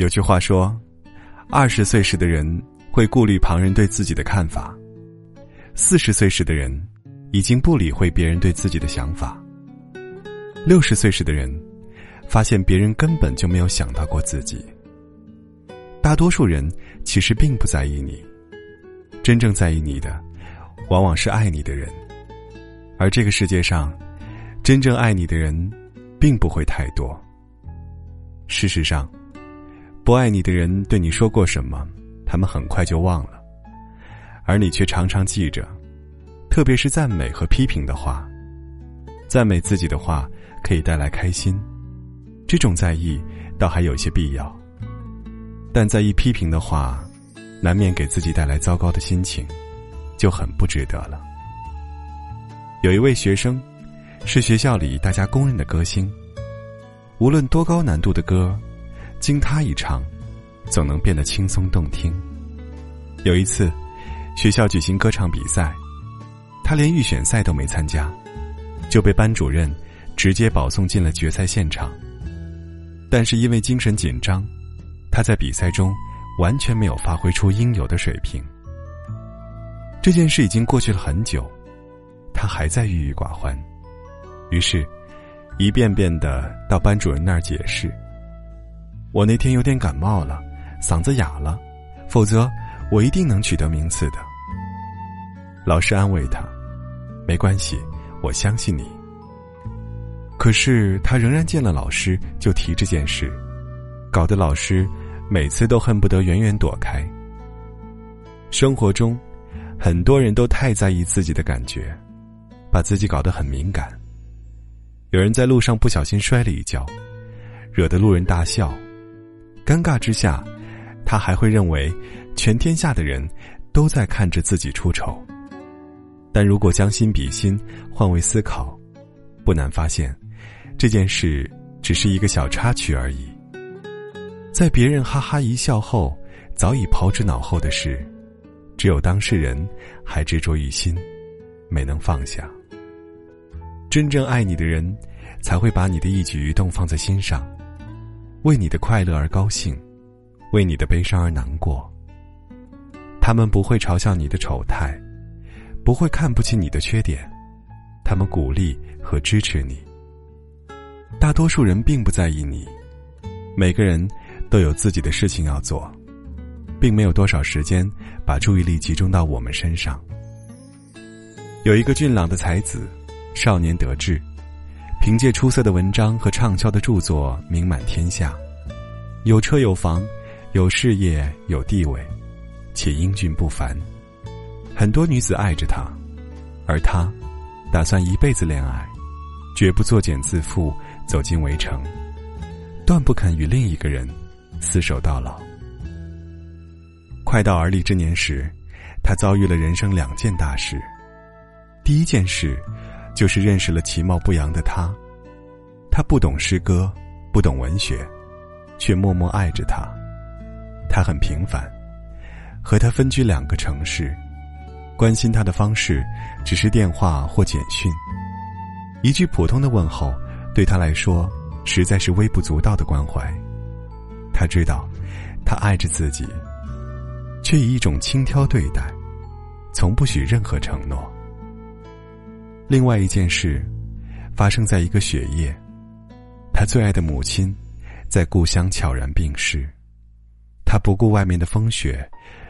有句话说，二十岁时的人会顾虑旁人对自己的看法，四十岁时的人已经不理会别人对自己的想法，六十岁时的人发现别人根本就没有想到过自己。大多数人其实并不在意你，真正在意你的，往往是爱你的人，而这个世界上，真正爱你的人，并不会太多。事实上，不爱你的人对你说过什么，他们很快就忘了，而你却常常记着，特别是赞美和批评的话。赞美自己的话可以带来开心，这种在意倒还有些必要。但在意批评的话，难免给自己带来糟糕的心情，就很不值得了。有一位学生，是学校里大家公认的歌星。无论多高难度的歌，经他一唱，总能变得轻松动听。有一次，学校举行歌唱比赛，他连预选赛都没参加，就被班主任直接保送进了决赛现场。但是因为精神紧张。他在比赛中完全没有发挥出应有的水平。这件事已经过去了很久，他还在郁郁寡欢，于是，一遍遍的到班主任那儿解释：“我那天有点感冒了，嗓子哑了，否则我一定能取得名次的。”老师安慰他：“没关系，我相信你。”可是他仍然见了老师就提这件事，搞得老师。每次都恨不得远远躲开。生活中，很多人都太在意自己的感觉，把自己搞得很敏感。有人在路上不小心摔了一跤，惹得路人大笑，尴尬之下，他还会认为全天下的人都在看着自己出丑。但如果将心比心，换位思考，不难发现，这件事只是一个小插曲而已。在别人哈哈一笑后，早已抛之脑后的事，只有当事人还执着于心，没能放下。真正爱你的人，才会把你的一举一动放在心上，为你的快乐而高兴，为你的悲伤而难过。他们不会嘲笑你的丑态，不会看不起你的缺点，他们鼓励和支持你。大多数人并不在意你，每个人。都有自己的事情要做，并没有多少时间把注意力集中到我们身上。有一个俊朗的才子，少年得志，凭借出色的文章和畅销的著作名满天下，有车有房，有事业有地位，且英俊不凡，很多女子爱着他，而他打算一辈子恋爱，绝不作茧自缚，走进围城，断不肯与另一个人。厮守到老。快到而立之年时，他遭遇了人生两件大事。第一件事，就是认识了其貌不扬的他。他不懂诗歌，不懂文学，却默默爱着他。他很平凡，和他分居两个城市，关心他的方式只是电话或简讯。一句普通的问候，对他来说实在是微不足道的关怀。他知道，他爱着自己，却以一种轻佻对待，从不许任何承诺。另外一件事，发生在一个雪夜，他最爱的母亲，在故乡悄然病逝，他不顾外面的风雪，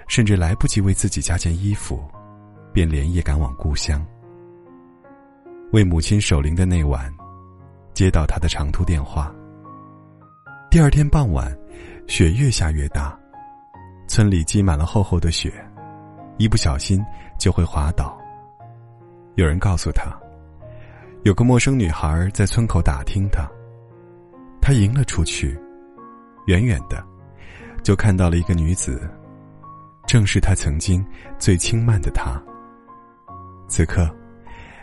甚至来不及为自己加件衣服，便连夜赶往故乡。为母亲守灵的那晚，接到他的长途电话。第二天傍晚。雪越下越大，村里积满了厚厚的雪，一不小心就会滑倒。有人告诉他，有个陌生女孩在村口打听他，他迎了出去，远远的就看到了一个女子，正是他曾经最轻慢的她。此刻，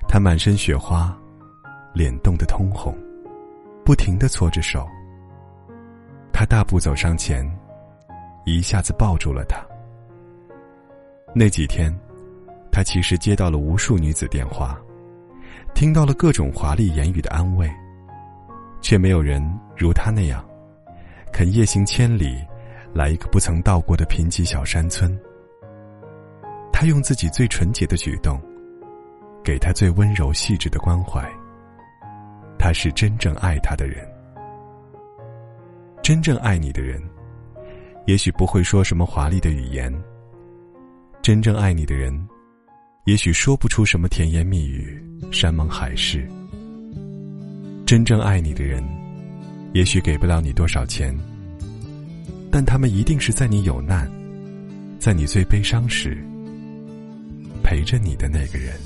他满身雪花，脸冻得通红，不停的搓着手。他大步走上前，一下子抱住了她。那几天，他其实接到了无数女子电话，听到了各种华丽言语的安慰，却没有人如他那样，肯夜行千里来一个不曾到过的贫瘠小山村。他用自己最纯洁的举动，给他最温柔细致的关怀。他是真正爱他的人。真正爱你的人，也许不会说什么华丽的语言。真正爱你的人，也许说不出什么甜言蜜语、山盟海誓。真正爱你的人，也许给不了你多少钱，但他们一定是在你有难、在你最悲伤时陪着你的那个人。